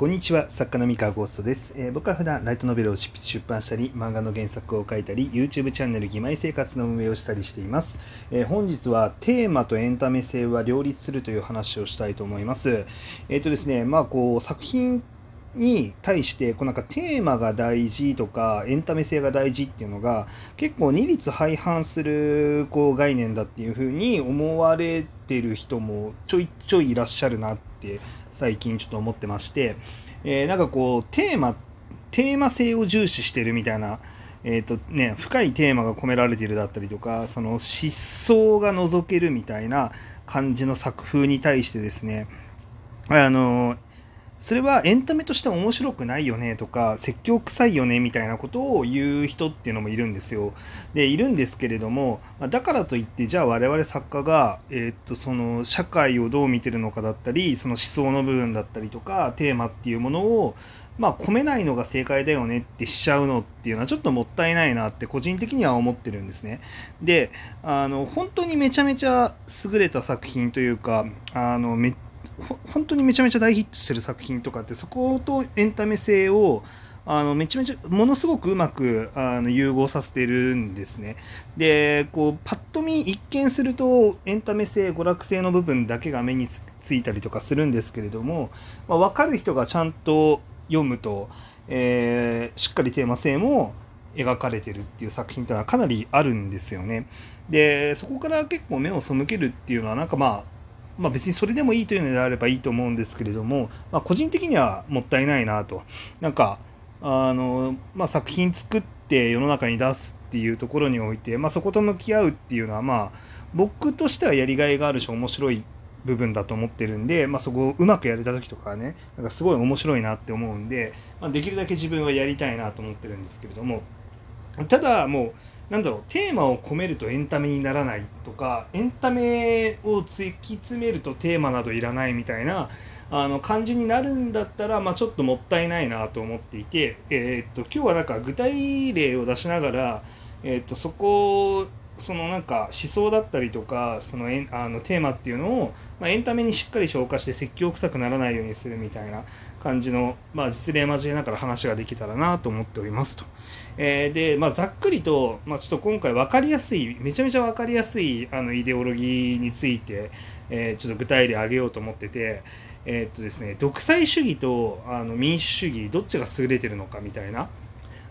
こんにちは、作家の三河ゴーストです、えー、僕は普段ライトノベルを出版したり、漫画の原作を書いたり、YouTube チャンネル義妹生活の運営をしたりしています。えー、本日はテーマとエンタメ性は両立するという話をしたいと思います。えっ、ー、とですね、まあこう作品に対してこうなんかテーマが大事とかエンタメ性が大事っていうのが結構二律背反するこう概念だっていうふうに思われてる人もちょいちょいいらっしゃるなって最近ちょっと思ってまして、えー、なんかこう、テーマ、テーマ性を重視してるみたいな、え、ー、とね、深いテーマが込められてるだったりとか、その失踪が覗けるみたいな感じの作風に対してですね、あの、それはエンタメとして面白くないよねとか説教臭いよねみたいなことを言う人っていうのもいるんですよ。でいるんですけれどもだからといってじゃあ我々作家が、えー、っとその社会をどう見てるのかだったりその思想の部分だったりとかテーマっていうものをまあ、込めないのが正解だよねってしちゃうのっていうのはちょっともったいないなって個人的には思ってるんですね。であの本当にめちゃめちゃ優れた作品というかあのめ本当にめちゃめちゃ大ヒットしてる作品とかってそことエンタメ性をあのめちゃめちゃものすごくうまくあの融合させてるんですね。でこうパッと見一見するとエンタメ性娯楽性の部分だけが目についたりとかするんですけれども、まあ、分かる人がちゃんと読むと、えー、しっかりテーマ性も描かれてるっていう作品っていうのはかなりあるんですよね。でそこから結構目を背けるっていうのはなんかまあまあ、別にそれでもいいというのであればいいと思うんですけれども、まあ、個人的にはもったいないなと。なんかあの、まあ、作品作って世の中に出すっていうところにおいて、まあ、そこと向き合うっていうのは、まあ、僕としてはやりがいがあるし面白い部分だと思ってるんで、まあ、そこをうまくやれた時とかねなんかすごい面白いなって思うんで、まあ、できるだけ自分はやりたいなと思ってるんですけれどもただもうなんだろうテーマを込めるとエンタメにならないとかエンタメを突き詰めるとテーマなどいらないみたいなあの感じになるんだったら、まあ、ちょっともったいないなと思っていて、えー、っと今日はなんか具体例を出しながら、えー、っとそこそのなんか思想だったりとかそのえあのテーマっていうのを、まあ、エンタメにしっかり消化して説教臭くならないようにするみたいな感じの、まあ、実例交えながら話ができたらなと思っておりますと。えー、で、まあ、ざっくりと、まあ、ちょっと今回分かりやすいめちゃめちゃ分かりやすいあのイデオロギーについて、えー、ちょっと具体例挙げようと思ってて。えー、っとですね、独裁主義とあの民主主義どっちが優れてるのかみたいな、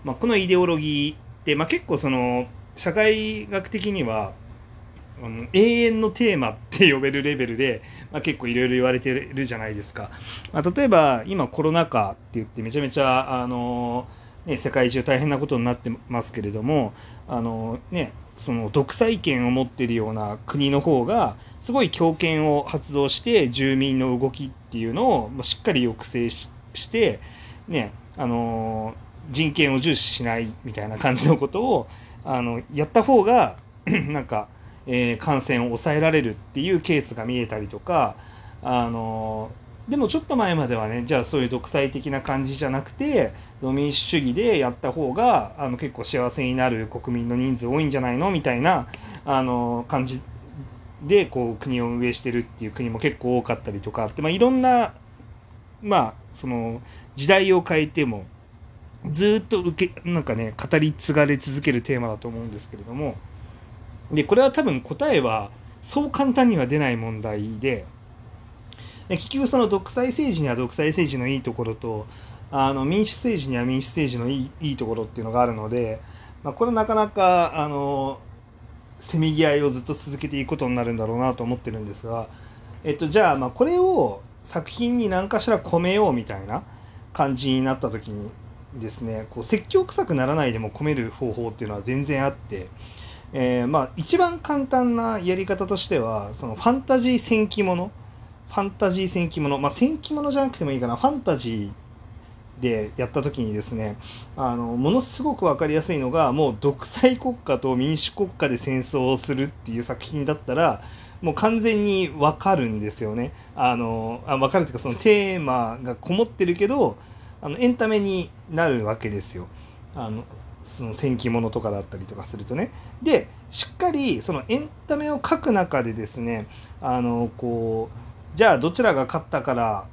まあ、このイデオロギーって、まあ、結構その社会学的にはあの永遠のテーマって呼べるレベルで、まあ、結構いろいろ言われてるじゃないですか、まあ、例えば今コロナ禍って言ってめちゃめちゃあの、ね、世界中大変なことになってますけれどもあの、ね、その独裁権を持ってるような国の方がすごい強権を発動して住民の動きっていうのをしっかり抑制してねあの人権を重視しないみたいな感じのことをあのやった方が なんか、えー、感染を抑えられるっていうケースが見えたりとかあのでもちょっと前まではねじゃあそういう独裁的な感じじゃなくて民主主義でやった方があの結構幸せになる国民の人数多いんじゃないのみたいなあの感じでこう国を運営してるっていう国も結構多かったりとかって、まあ、いろんな、まあ、その時代を変えてもずっと受けなんかね語り継がれ続けるテーマだと思うんですけれども。でこれは多分答えはそう簡単には出ない問題で結局その独裁政治には独裁政治のいいところとあの民主政治には民主政治のいいいいところっていうのがあるので、まあ、これなかなかあのせめぎ合いをずっと続けていくことになるんだろうなと思ってるんですが、えっと、じゃあまあこれを作品に何かしら込めようみたいな感じになった時にですねこう説教臭くならないでも込める方法っていうのは全然あって、えー、まあ一番簡単なやり方としてはそのファンタジー戦記ものファンタジー戦記ものまあ戦記ものじゃなくてもいいかなファンタジーでやった時にですねあのものすごく分かりやすいのがもう独裁国家と民主国家で戦争をするっていう作品だったらもう完全に分かるんですよね。あのあ分かるというかそのテーマがこもってるけどあのエンタメになるわけですよ。あのその戦記物とかだったりとかするとね。でしっかりそのエンタメを書く中でですねあのこうじゃあどちらが勝ったから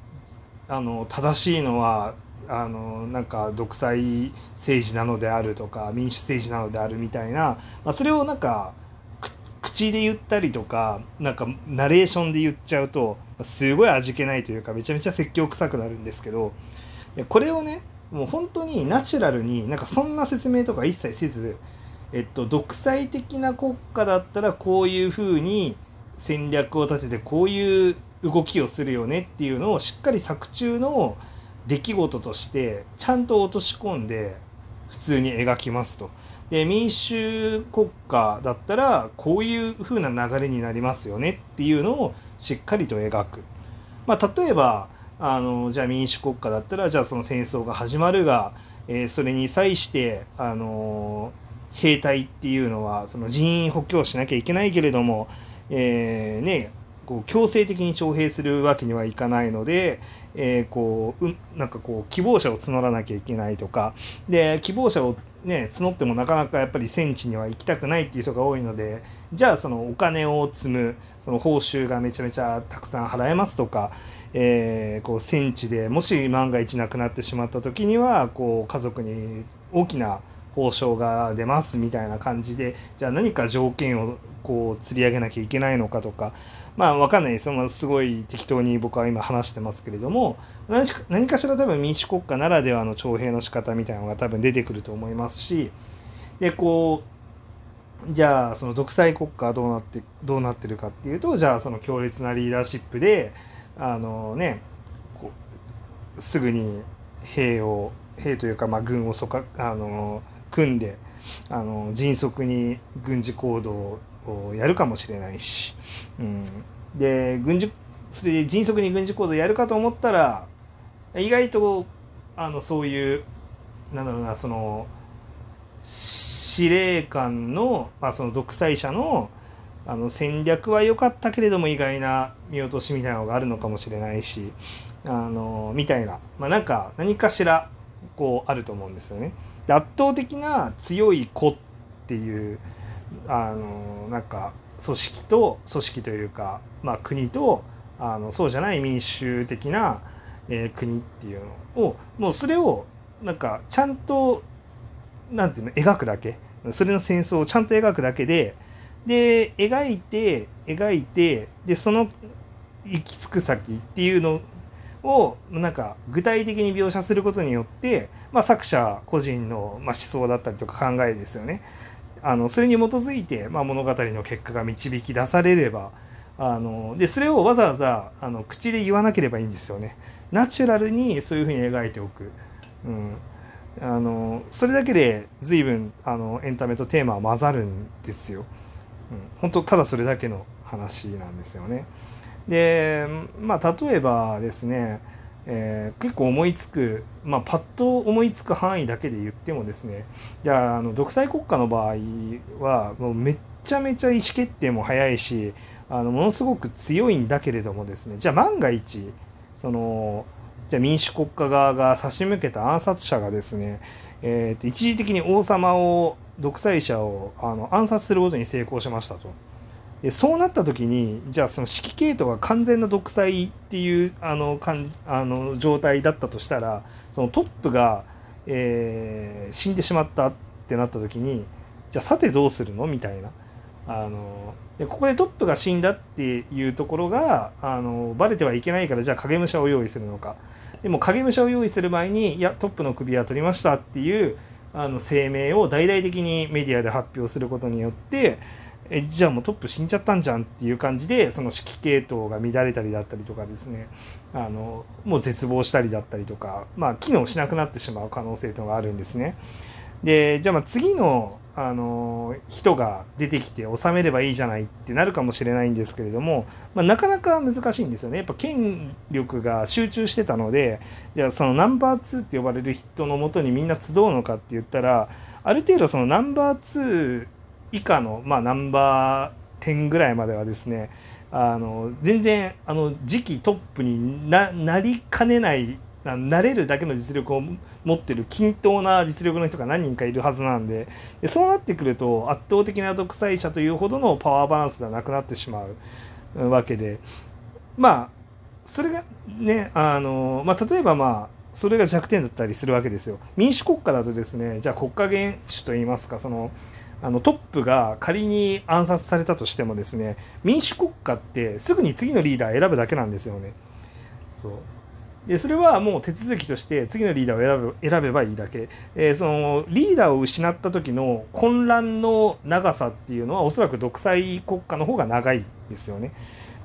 あの正しいのはあのなんか独裁政治なのであるとか民主政治なのであるみたいな、まあ、それをなんか口で言ったりとかなんかナレーションで言っちゃうとすごい味気ないというかめちゃめちゃ説教臭くなるんですけどこれをねもう本当にナチュラルになんかそんな説明とか一切せず、えっと、独裁的な国家だったらこういうふうに戦略を立ててこういう動きをするよねっていうのをしっかり作中の出来事としてちゃんと落とし込んで普通に描きますと。で民主国家だったらこういう風な流れになりますよねっていうのをしっかりと描く。まあ、例えばあのじゃあ民主国家だったらじゃあその戦争が始まるが、えー、それに際してあの兵隊っていうのはその人員補強しなきゃいけないけれども、えー、ねこう強制的に徴兵するわけにはいかないので、えー、こう、うん、なんかこう希望者を募らなきゃいけないとか。で希望者をね募ってもなかなかやっぱり戦地には行きたくないっていう人が多いのでじゃあそのお金を積むその報酬がめちゃめちゃたくさん払えますとか、えー、こう戦地でもし万が一亡くなってしまった時にはこう家族に大きな報奨が出ますみたいな感じでじゃあ何か条件をこう釣り上げなきゃいけないのかとかまあ分かんないそのすごい適当に僕は今話してますけれども何かしら多分民主国家ならではの徴兵の仕方みたいなのが多分出てくると思いますしでこうじゃあその独裁国家はどうなってどうなってるかっていうとじゃあその強烈なリーダーシップであのねすぐに兵を兵というかまあ軍をそかあの組んであの迅速に軍事行動をやるかもしれないし、うん、で軍事それで迅速に軍事行動やるかと思ったら意外とあのそういうなんだろうなその司令官の,、まあその独裁者のあの戦略は良かったけれども意外な見落としみたいなのがあるのかもしれないしあのみたいな、まあ、なんか何かしらこうあると思うんですよね。圧倒的な強い子っていうあのなんか組織と組織というか、まあ、国とあのそうじゃない民主的な、えー、国っていうのをもうそれをなんかちゃんとなんていうの描くだけ。それの戦争をちゃんと描くだけでで描いて描いてでその行き着く先っていうのをなんか具体的に描写することによって、まあ、作者個人の、ま思想だったりとか考えですよね。あのそれに基づいて、ま、物語の結果が導き出されればあのでそれをわざわざあの口で言わなければいいんですよね。ナチュラルにそういうふうに描いておく、うん、あのそれだけで随分あのエンタメとテーマは混ざるんですよ、うん、本当ただそれだけの話なんですよね。でまあ例えばですねえー、結構思いつく、まあ、パッと思いつく範囲だけで言ってもですねじゃああの独裁国家の場合はもうめっちゃめちゃ意思決定も早いしあのものすごく強いんだけれどもですねじゃあ万が一そのじゃあ民主国家側が差し向けた暗殺者がですね、えー、と一時的に王様を独裁者をあの暗殺することに成功しましたと。でそうなった時にじゃあその指揮系統が完全な独裁っていうあのかんあの状態だったとしたらそのトップが、えー、死んでしまったってなった時にじゃあさてどうするの？みたいな。あのでここでトップが死んだっていうところがあのバレてはいけないからじゃあ影武者を用意するのかでも影武者を用意する前にいやトップの首は取りましたっていうあの声明を大々的にメディアで発表することによってえじゃあもうトップ死んじゃったんじゃんっていう感じでその指揮系統が乱れたりだったりとかですねあのもう絶望したりだったりとか、まあ、機能しなくなってしまう可能性というのがあるんですね。でじゃあまあ次のあの人が出てきて収めればいいじゃないってなるかもしれないんですけれども、まあ、なかなか難しいんですよね。やっぱ権力が集中してたのでじゃあそのナンバー2って呼ばれる人のもとにみんな集うのかって言ったらある程度そのナンバー2以下の、まあ、ナンバー10ぐらいまではですねあの全然あの次期トップになりかねないなれるだけの実力を持ってる均等な実力の人が何人かいるはずなんででそうなってくると圧倒的な独裁者というほどのパワーバランスではなくなってしまうわけでまあそれがねあの、まあ、例えばまあそれが弱点だったりするわけですよ。民主国家だとですねじゃあ国家元首といいますかそのあのトップが仮に暗殺されたとしてもですね民主国家ってすぐに次のリーダー選ぶだけなんですよね。そうでそれはもう手続きとして次のリーダーを選べ選べばいいだけ、えー、そのリーダーを失った時の混乱の長さっていうのはおそらく独裁国家の方が長いですよね。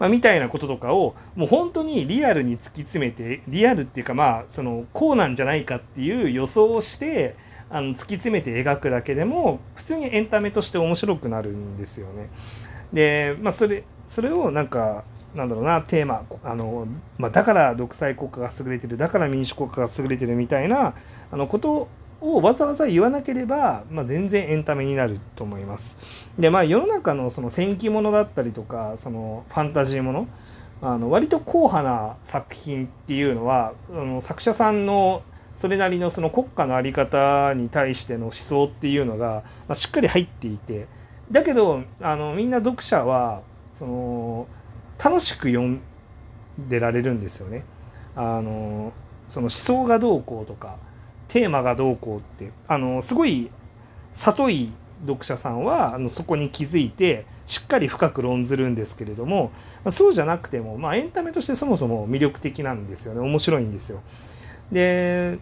まあ、みたいなこととかをもう本当にリアルに突き詰めてリアルっていうかまあそのこうなんじゃないかっていう予想をしてあの突き詰めて描くだけでも普通にエンタメとして面白くなるんですよね。でまあそれそれをなんかなんだろうなテーマあの、まあ、だから独裁国家が優れてるだから民主国家が優れてるみたいなあのことをわざわざ言わなければ、まあ、全然エンタメになると思います。でまあ世の中のその戦記物だったりとかそのファンタジーものあの割と硬派な作品っていうのはあの作者さんのそれなりのその国家の在り方に対しての思想っていうのが、まあ、しっかり入っていてだけどあのみんな読者はその楽しく読んでられるんですよね。あのその思想がどうこうとかテーマがどうこうってあのすごい里い読者さんはあのそこに気づいてしっかり深く論ずるんですけれどもそうじゃなくても、まあ、エンタメとしてそもそも魅力的なんですよね。面白いんですよ。で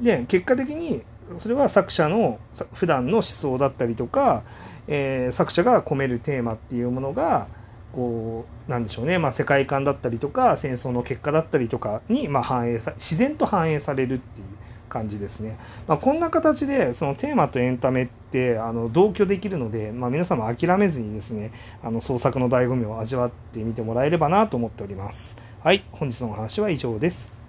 で結果的にそれは作者の普段の思想だったりとか、えー、作者が込めるテーマっていうものがこうなんでしょうね、まあ、世界観だったりとか戦争の結果だったりとかに、まあ、反映さ自然と反映されるっていう。感じですね、まあ、こんな形でそのテーマとエンタメってあの同居できるので、まあ、皆様諦めずにですねあの創作の醍醐味を味わってみてもらえればなと思っております。はい本日のお話は以上です。